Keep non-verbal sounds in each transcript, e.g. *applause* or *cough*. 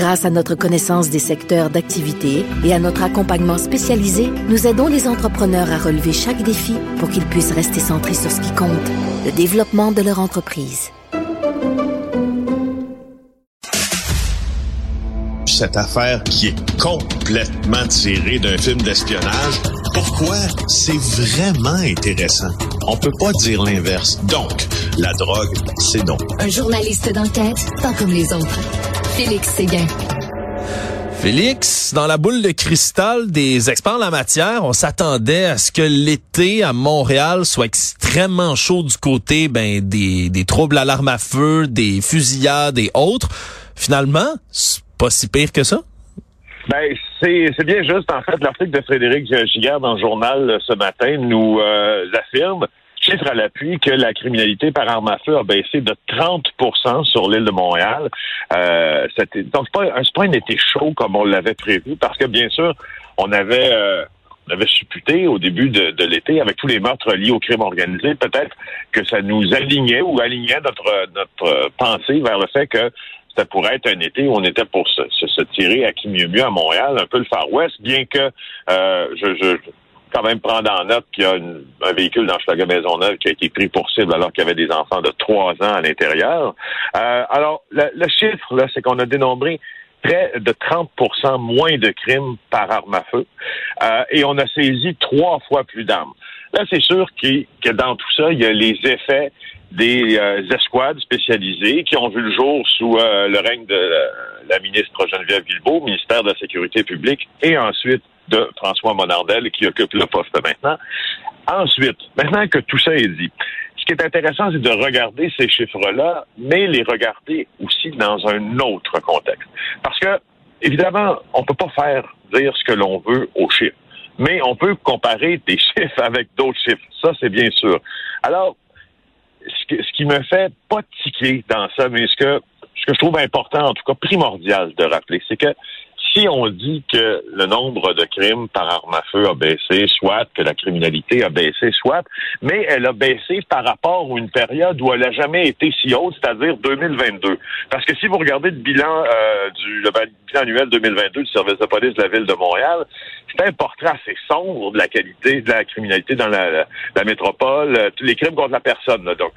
Grâce à notre connaissance des secteurs d'activité et à notre accompagnement spécialisé, nous aidons les entrepreneurs à relever chaque défi pour qu'ils puissent rester centrés sur ce qui compte, le développement de leur entreprise. Cette affaire qui est complètement tirée d'un film d'espionnage, pourquoi c'est vraiment intéressant? On peut pas dire l'inverse. Donc, la drogue, c'est donc. Un journaliste d'enquête, pas comme les autres. Félix Séguin. Félix, dans la boule de cristal des experts en la matière, on s'attendait à ce que l'été à Montréal soit extrêmement chaud du côté ben, des, des troubles à l'arme à feu, des fusillades et autres. Finalement, c'est pas si pire que ça. Ben, c'est bien juste. En fait, l'article de Frédéric Giguère dans le journal ce matin nous euh, affirme, chiffre à l'appui, que la criminalité par arme à feu a baissé de 30 sur l'île de Montréal. Euh, donc, c'est pas, un été chaud comme on l'avait prévu, parce que, bien sûr, on avait... Euh, on avait supputé au début de, l'été, avec tous les meurtres liés au crime organisé, peut-être que ça nous alignait ou alignait notre, notre pensée vers le fait que ça pourrait être un été où on était pour se, se, tirer à qui mieux mieux à Montréal, un peu le Far West, bien que euh, je, je quand même prendre en note qu'il y a un véhicule dans Schlager Maisonneuve qui a été pris pour cible alors qu'il y avait des enfants de trois ans à l'intérieur. Euh, alors, le, chiffre, là, c'est qu'on a dénombré près de 30% moins de crimes par arme à feu euh, et on a saisi trois fois plus d'armes. Là, c'est sûr que dans tout ça, il y a les effets des euh, escouades spécialisées qui ont vu le jour sous euh, le règne de la, ministre Geneviève Guilbeault, ministère de la Sécurité publique, et ensuite de François Monardel, qui occupe le poste maintenant. Ensuite, maintenant que tout ça est dit, ce qui est intéressant, c'est de regarder ces chiffres-là, mais les regarder aussi dans un autre contexte. Parce que, évidemment, on peut pas faire dire ce que l'on veut aux chiffres mais on peut comparer des *laughs* chiffres avec d'autres chiffres. Ça, c'est bien sûr. Alors, ce, qui me fait pas tiquer dans ça, mais ce que je trouve important, en tout cas primordial de rappeler, c'est que si on dit que le nombre de crimes par arme à feu a baissé, soit que la criminalité a baissé, soit, mais elle a baissé par rapport à une période où elle n'a jamais été si haute, c'est-à-dire 2022. Parce que si vous regardez le bilan euh, du le bilan annuel 2022 du service de police de la ville de Montréal, c'est un portrait assez sombre de la qualité de la criminalité dans la, la, métropole, euh, tous les crimes contre la personne. Donc,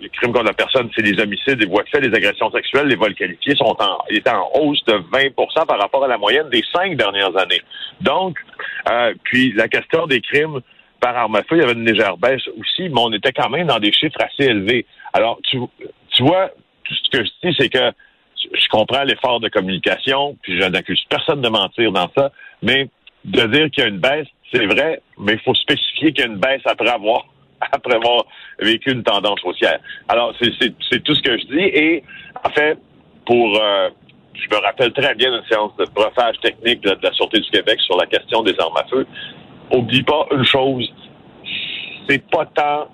les crimes contre la personne, c'est les homicides, les voies de fait, les agressions sexuelles, les vols qualifiés sont en, étaient en hausse de 20 par rapport à la moyenne des cinq dernières années. Donc, euh, puis la question des crimes par arme à feu, il y avait une légère baisse aussi, mais on était quand même dans des chiffres assez élevés. Alors, tu, tu vois, ce que je dis, c'est que je comprends l'effort de communication, puis je n'accuse personne de mentir dans ça, mais de dire qu'il y a une baisse, c'est vrai, mais il faut spécifier qu'il y a une baisse après avoir *laughs* après avoir vécu une tendance haussière. Alors, c'est tout ce que je dis. Et, en fait, pour... Euh, je me rappelle très bien d'une séance de profage technique de, la Sûreté du Québec sur la question des armes à feu. Oublie pas une chose, c'est pas tant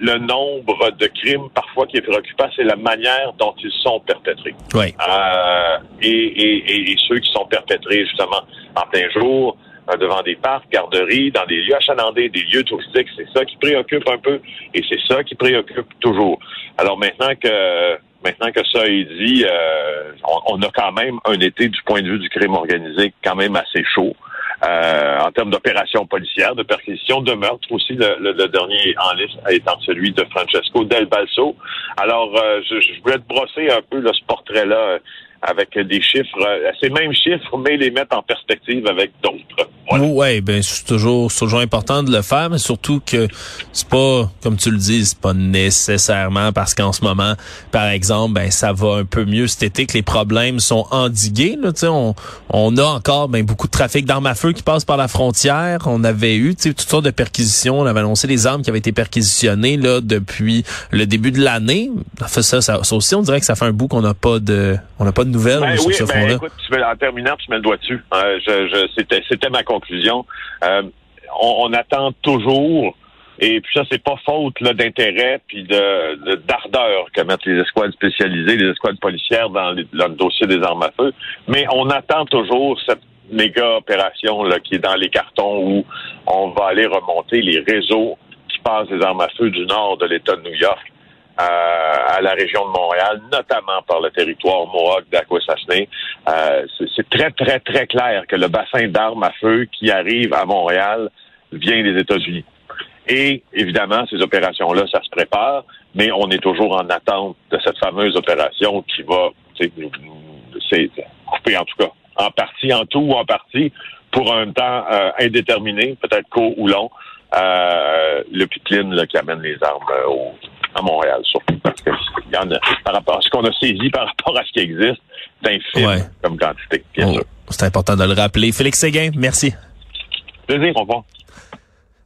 le nombre de crimes parfois qui est préoccupant, c'est la manière dont ils sont perpétrés. Oui. Euh, et, et, et, ceux qui sont perpétrés justement en plein jour, devant des parcs, garderies, dans des lieux achalandés, des lieux touristiques. C'est ça qui préoccupe un peu et c'est ça qui préoccupe toujours. Alors maintenant que maintenant que ça est dit, euh, on, a quand même un été du point de vue du crime organisé quand même assez chaud. Euh, en termes d'opérations policières, de perquisitions, de meurtres aussi. Le, dernier en liste étant celui de Francesco Del Balso. Alors, je, je voulais te brosser un peu ce portrait-là avec des chiffres, euh, ces mêmes chiffres, mais les mettre en perspective avec d'autres. Oui, ouais, ben c'est toujours, toujours important de le faire, mais surtout que c'est pas, comme tu le dis, c'est pas nécessairement parce qu'en ce moment, par exemple, ben ça va un peu mieux cet été que les problèmes sont endigués. Là, on, on a encore ben, beaucoup de trafic d'armes à feu qui passe par la frontière. On avait eu toutes sortes de perquisitions. On avait annoncé les armes qui avaient été perquisitionnées là depuis le début de l'année. Ça, ça, ça, aussi, on dirait que ça fait un bout qu'on n'a pas de, on n'a pas de nouvelles ben sur ce ben, Écoute, en terminant, tu mets le doigt dessus. Euh, je, je, c'était, c'était ma conclusion. Euh, on, attend toujours, et puis ça, c'est pas faute là, d'intérêt puis de, d'ardeur que mettent les escouades spécialisées, les escouades policières dans, le dossier des armes à feu, mais on attend toujours cette méga opération là, qui est dans les cartons où on va aller remonter les réseaux qui passent des armes à feu du nord de l'État de New York à la région de Montréal, notamment par le territoire Mohawk d'Aquasasne. Euh, c'est très, très, très clair que le bassin d'armes à feu qui arrive à Montréal vient des États-Unis. Et évidemment, ces opérations-là, ça se prépare, mais on est toujours en attente de cette fameuse opération qui va, c'est couper en tout cas, en partie, en tout ou en partie, pour un temps euh, indéterminé, peut-être court ou long, euh, le pipeline qui amène les armes euh, au, à Montréal, surtout parce que y en a, par rapport à ce qu'on a saisi par rapport à ce qui existe, c'est infime comme quantité, bien oh, sûr. C'est important de le rappeler. Félix Séguin, merci. Plaisir, au revoir.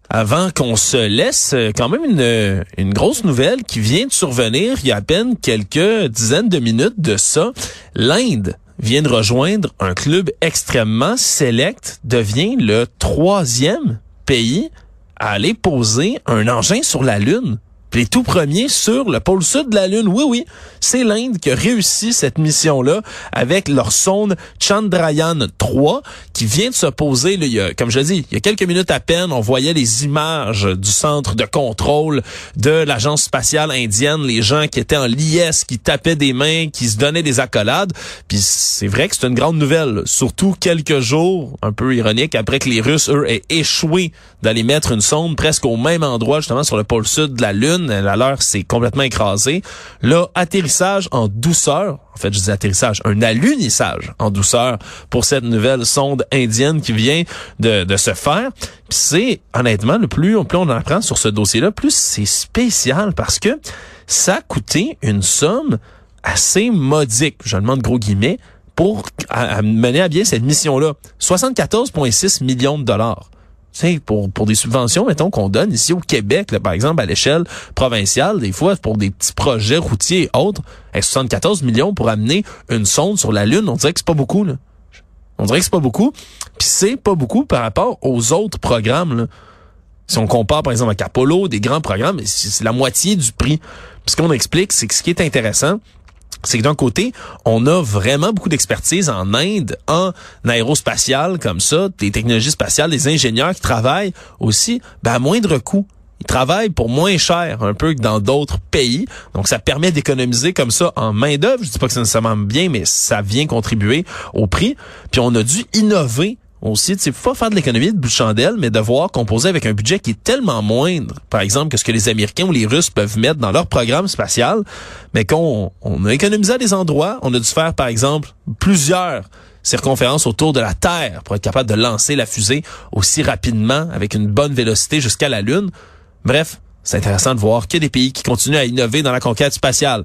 Avant qu'on se laisse, euh, quand même une, une grosse nouvelle qui vient de survenir il y a à peine quelques dizaines de minutes de ça. L'Inde vient de rejoindre un club extrêmement sélect, devient le troisième pays à aller poser un engin sur la Lune les tout premiers sur le pôle sud de la Lune. Oui, oui, c'est l'Inde qui a réussi cette mission-là avec leur sonde Chandrayaan 3 qui vient de se poser, là, il y a, comme je dit, il y a quelques minutes à peine, on voyait les images du centre de contrôle de l'agence spatiale indienne, les gens qui étaient en liesse, qui tapaient des mains, qui se donnaient des accolades. Puis c'est vrai que c'est une grande nouvelle, surtout quelques jours, un peu ironique, après que les Russes, eux, aient échoué d'aller mettre une sonde presque au même endroit, justement sur le pôle sud de la Lune la leur s'est complètement écrasée. Là, atterrissage en douceur. En fait, je dis atterrissage, un alunissage en douceur pour cette nouvelle sonde indienne qui vient de, se faire. C'est honnêtement le plus, plus on en apprend sur ce dossier-là, plus c'est spécial parce que ça a coûté une somme assez modique, je demande gros guillemets, pour mener à bien cette mission-là. 74,6 millions de dollars pour, pour des subventions, mettons, qu'on donne ici au Québec, par exemple, à l'échelle provinciale, des fois, pour des petits projets routiers et autres, avec 74 millions pour amener une sonde sur la Lune, on dirait que c'est pas beaucoup, là. On dirait que c'est pas beaucoup. Puis c'est pas beaucoup par rapport aux autres programmes, là. Si on compare, par exemple, avec Apollo, des grands programmes, c'est la moitié du prix. Puis ce qu'on explique, c'est que ce qui est intéressant, c'est que d'un côté, on a vraiment beaucoup d'expertise en Inde, en aérospatial comme ça, des technologies spatiales, des ingénieurs qui travaillent aussi ben, à moindre coût. Ils travaillent pour moins cher un peu que dans d'autres pays. Donc, ça permet d'économiser comme ça en main-d'œuvre. Je dis pas que c'est nécessairement bien, mais ça vient contribuer au prix. Puis, on a dû innover aussi, tu sais, pas faire de l'économie de bout de chandelle, mais devoir composer avec un budget qui est tellement moindre, par exemple, que ce que les Américains ou les Russes peuvent mettre dans leur programme spatial, mais qu'on on a économisé à des endroits, on a dû faire, par exemple, plusieurs circonférences autour de la Terre pour être capable de lancer la fusée aussi rapidement, avec une bonne vélocité jusqu'à la Lune. Bref, c'est intéressant de voir qu'il y a des pays qui continuent à innover dans la conquête spatiale.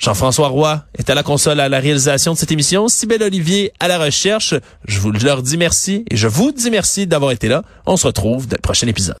Jean-François Roy est à la console à la réalisation de cette émission. Sybelle Olivier à la recherche. Je vous leur dis merci et je vous dis merci d'avoir été là. On se retrouve dans le prochain épisode.